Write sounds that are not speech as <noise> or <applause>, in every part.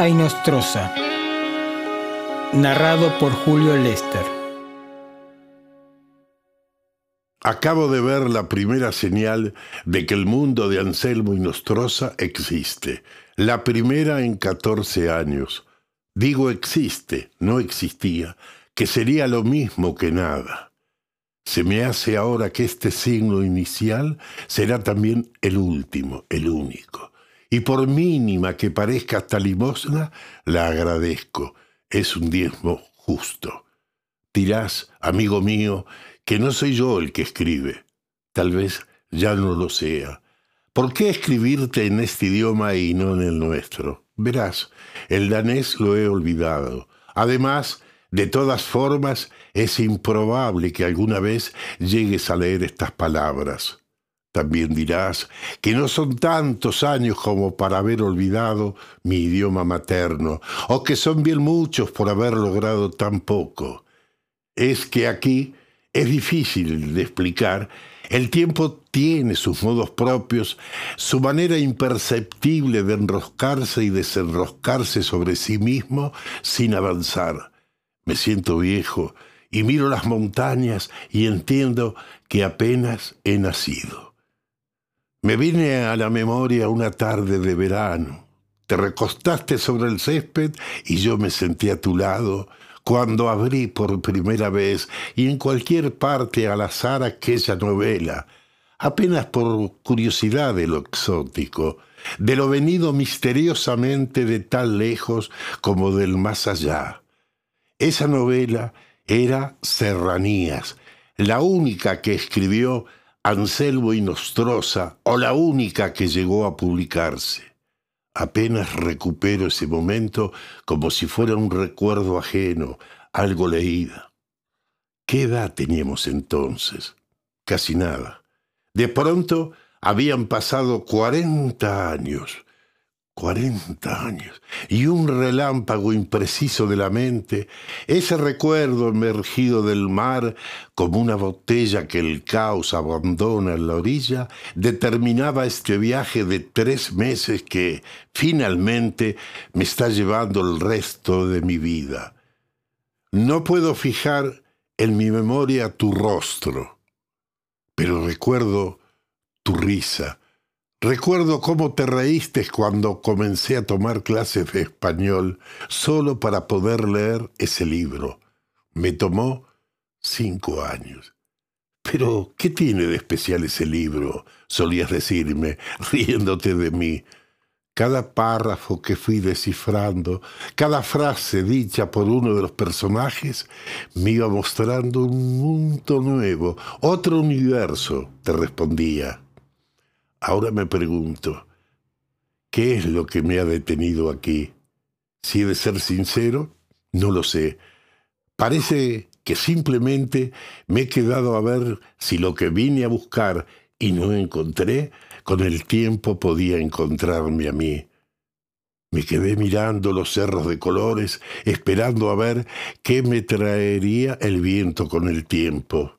A Inostrosa. Narrado por Julio Lester. Acabo de ver la primera señal de que el mundo de Anselmo Inostrosa existe. La primera en 14 años. Digo existe, no existía, que sería lo mismo que nada. Se me hace ahora que este signo inicial será también el último, el único. Y por mínima que parezca esta limosna, la agradezco. Es un diezmo justo. Dirás, amigo mío, que no soy yo el que escribe. Tal vez ya no lo sea. ¿Por qué escribirte en este idioma y no en el nuestro? Verás, el danés lo he olvidado. Además, de todas formas, es improbable que alguna vez llegues a leer estas palabras. También dirás que no son tantos años como para haber olvidado mi idioma materno, o que son bien muchos por haber logrado tan poco. Es que aquí es difícil de explicar el tiempo tiene sus modos propios, su manera imperceptible de enroscarse y desenroscarse sobre sí mismo sin avanzar. Me siento viejo y miro las montañas y entiendo que apenas he nacido. Me vine a la memoria una tarde de verano. Te recostaste sobre el césped y yo me senté a tu lado cuando abrí por primera vez y en cualquier parte al azar aquella novela, apenas por curiosidad de lo exótico, de lo venido misteriosamente de tan lejos como del más allá. Esa novela era Serranías, la única que escribió Anselmo y Nostroza o la única que llegó a publicarse. Apenas recupero ese momento como si fuera un recuerdo ajeno, algo leída. ¿Qué edad teníamos entonces? Casi nada. De pronto habían pasado cuarenta años 40 años y un relámpago impreciso de la mente, ese recuerdo emergido del mar como una botella que el caos abandona en la orilla, determinaba este viaje de tres meses que finalmente me está llevando el resto de mi vida. No puedo fijar en mi memoria tu rostro, pero recuerdo tu risa, Recuerdo cómo te reíste cuando comencé a tomar clases de español solo para poder leer ese libro. Me tomó cinco años. Pero, ¿qué tiene de especial ese libro? solías decirme, <laughs> riéndote de mí. Cada párrafo que fui descifrando, cada frase dicha por uno de los personajes, me iba mostrando un mundo nuevo, otro universo, te respondía. Ahora me pregunto, ¿qué es lo que me ha detenido aquí? Si he de ser sincero, no lo sé. Parece que simplemente me he quedado a ver si lo que vine a buscar y no encontré, con el tiempo podía encontrarme a mí. Me quedé mirando los cerros de colores, esperando a ver qué me traería el viento con el tiempo.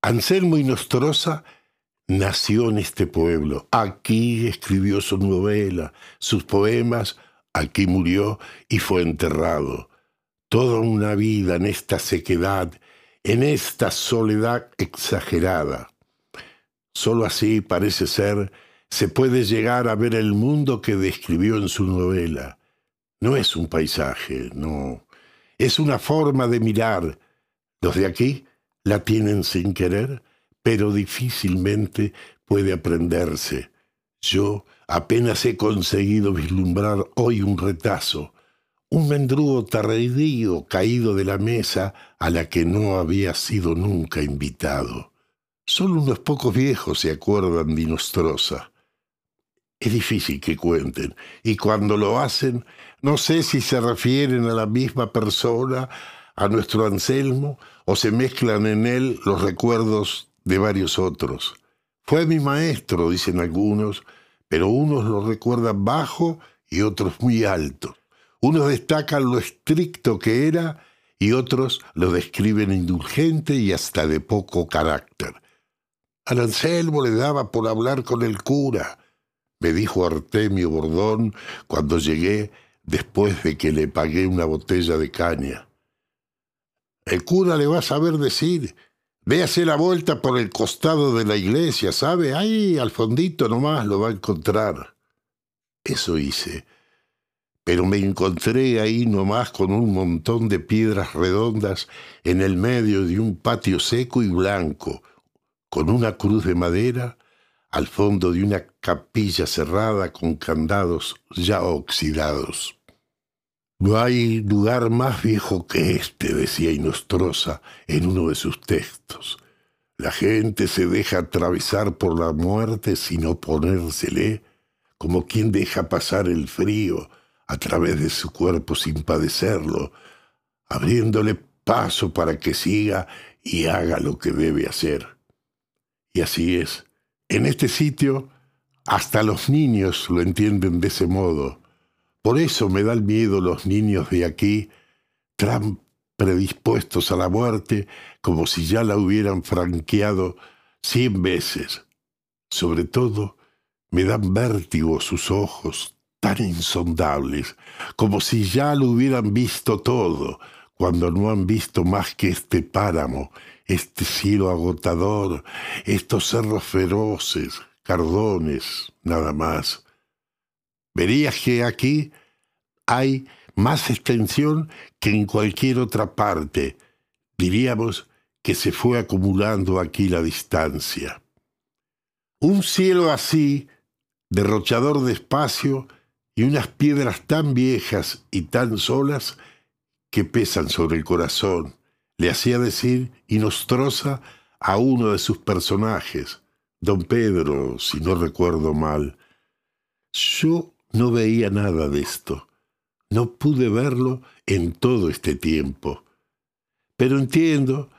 Anselmo y Nostrosa nació en este pueblo, aquí escribió su novela, sus poemas, aquí murió y fue enterrado. Toda una vida en esta sequedad, en esta soledad exagerada. Solo así parece ser se puede llegar a ver el mundo que describió en su novela. No es un paisaje, no. Es una forma de mirar. Los de aquí la tienen sin querer pero difícilmente puede aprenderse. Yo apenas he conseguido vislumbrar hoy un retazo, un mendrugo tardío caído de la mesa a la que no había sido nunca invitado. Solo unos pocos viejos se acuerdan de Nostrosa. Es difícil que cuenten, y cuando lo hacen, no sé si se refieren a la misma persona, a nuestro Anselmo, o se mezclan en él los recuerdos de varios otros. Fue mi maestro, dicen algunos, pero unos lo recuerdan bajo y otros muy alto. Unos destacan lo estricto que era y otros lo describen indulgente y hasta de poco carácter. Al Anselmo le daba por hablar con el cura. me dijo Artemio Bordón cuando llegué después de que le pagué una botella de caña. El cura le va a saber decir, véase la vuelta por el costado de la iglesia, ¿sabe? Ahí al fondito nomás lo va a encontrar. Eso hice, pero me encontré ahí nomás con un montón de piedras redondas en el medio de un patio seco y blanco, con una cruz de madera al fondo de una capilla cerrada con candados ya oxidados. No hay lugar más viejo que este, decía Inostrosa en uno de sus textos. La gente se deja atravesar por la muerte sin oponérsele, como quien deja pasar el frío a través de su cuerpo sin padecerlo, abriéndole paso para que siga y haga lo que debe hacer. Y así es. En este sitio, hasta los niños lo entienden de ese modo. Por eso me da el miedo los niños de aquí, tan predispuestos a la muerte como si ya la hubieran franqueado cien veces. Sobre todo, me dan vértigo sus ojos tan insondables, como si ya lo hubieran visto todo, cuando no han visto más que este páramo, este cielo agotador, estos cerros feroces, cardones, nada más. Verías que aquí hay más extensión que en cualquier otra parte. Diríamos que se fue acumulando aquí la distancia. Un cielo así, derrochador de espacio, y unas piedras tan viejas y tan solas que pesan sobre el corazón, le hacía decir Inostrosa a uno de sus personajes, don Pedro, si no recuerdo mal. Yo no veía nada de esto. No pude verlo en todo este tiempo. Pero entiendo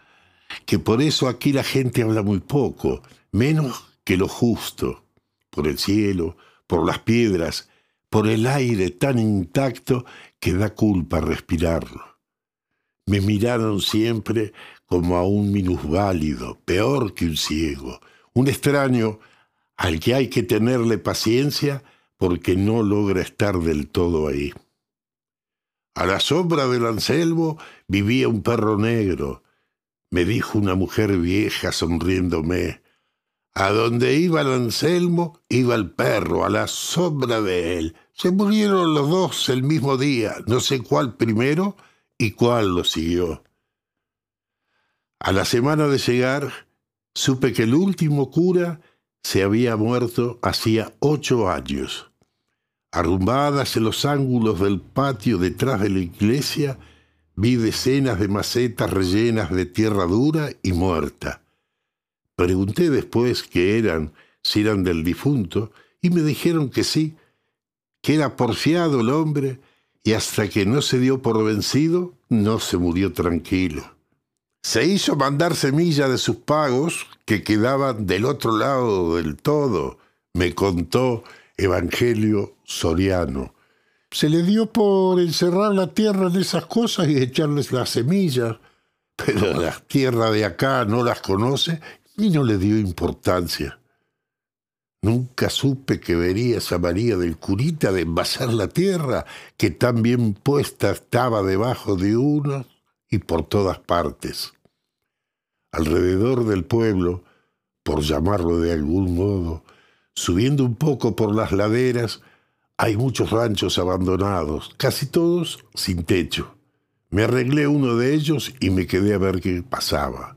que por eso aquí la gente habla muy poco, menos que lo justo, por el cielo, por las piedras, por el aire tan intacto que da culpa respirarlo. Me miraron siempre como a un minusválido, peor que un ciego, un extraño al que hay que tenerle paciencia porque no logra estar del todo ahí. A la sombra del Anselmo vivía un perro negro, me dijo una mujer vieja sonriéndome. A donde iba el Anselmo, iba el perro, a la sombra de él. Se murieron los dos el mismo día, no sé cuál primero y cuál lo siguió. A la semana de llegar, supe que el último cura se había muerto hacía ocho años. Arrumbadas en los ángulos del patio detrás de la iglesia, vi decenas de macetas rellenas de tierra dura y muerta. Pregunté después qué eran, si eran del difunto, y me dijeron que sí, que era porfiado el hombre, y hasta que no se dio por vencido, no se murió tranquilo. Se hizo mandar semilla de sus pagos que quedaban del otro lado del todo, me contó Evangelio Soriano. Se le dio por encerrar la tierra en esas cosas y echarles las semillas, pero la tierra de acá no las conoce y no le dio importancia. Nunca supe que vería esa María del Curita de envasar la tierra, que tan bien puesta estaba debajo de uno y por todas partes. Alrededor del pueblo, por llamarlo de algún modo, Subiendo un poco por las laderas, hay muchos ranchos abandonados, casi todos sin techo. Me arreglé uno de ellos y me quedé a ver qué pasaba.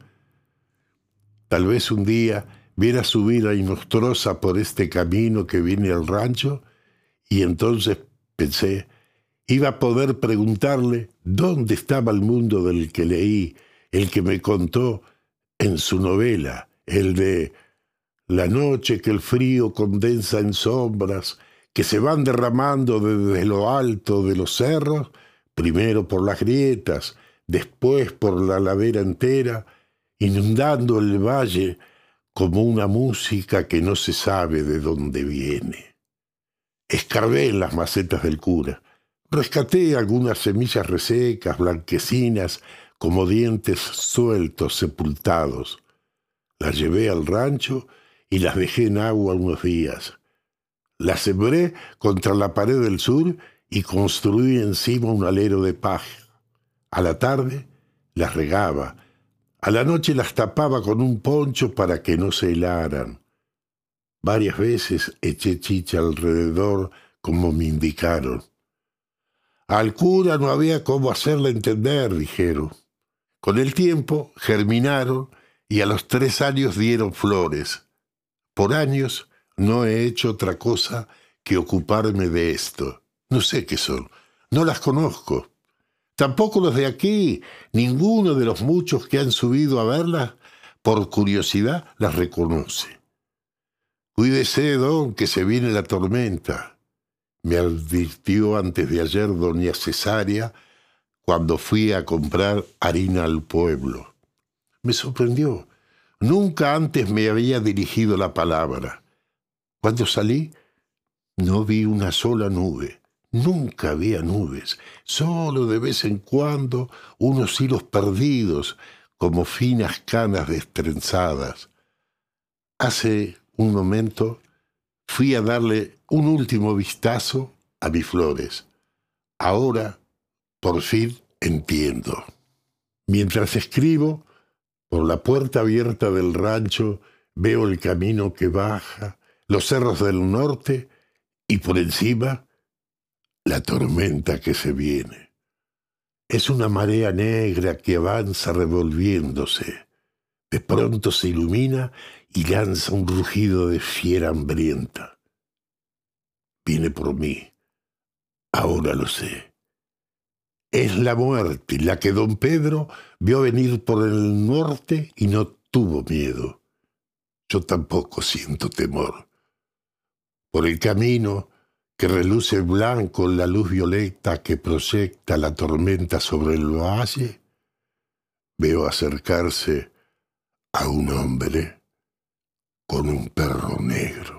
Tal vez un día viera subir a Inostrosa por este camino que viene al rancho y entonces pensé, iba a poder preguntarle dónde estaba el mundo del que leí, el que me contó en su novela, el de la noche que el frío condensa en sombras que se van derramando desde lo alto de los cerros, primero por las grietas, después por la ladera entera, inundando el valle como una música que no se sabe de dónde viene. Escarbé en las macetas del cura, rescaté algunas semillas resecas, blanquecinas, como dientes sueltos, sepultados. Las llevé al rancho y las dejé en agua unos días. La sembré contra la pared del sur y construí encima un alero de paja. A la tarde las regaba, a la noche las tapaba con un poncho para que no se helaran. Varias veces eché chicha alrededor como me indicaron. Al cura no había cómo hacerle entender, dijeron. Con el tiempo germinaron y a los tres años dieron flores. Por años no he hecho otra cosa que ocuparme de esto. No sé qué son, no las conozco. Tampoco los de aquí, ninguno de los muchos que han subido a verlas, por curiosidad, las reconoce. Cuídese, don, que se viene la tormenta, me advirtió antes de ayer doña Cesaria cuando fui a comprar harina al pueblo. Me sorprendió. Nunca antes me había dirigido la palabra. Cuando salí, no vi una sola nube. Nunca había nubes, solo de vez en cuando unos hilos perdidos como finas canas destrenzadas. Hace un momento fui a darle un último vistazo a mis flores. Ahora, por fin, entiendo. Mientras escribo, por la puerta abierta del rancho veo el camino que baja, los cerros del norte y por encima la tormenta que se viene. Es una marea negra que avanza revolviéndose. De pronto se ilumina y lanza un rugido de fiera hambrienta. Viene por mí. Ahora lo sé. Es la muerte, la que don Pedro vio venir por el norte y no tuvo miedo. Yo tampoco siento temor. Por el camino que reluce blanco la luz violeta que proyecta la tormenta sobre el valle, veo acercarse a un hombre con un perro negro.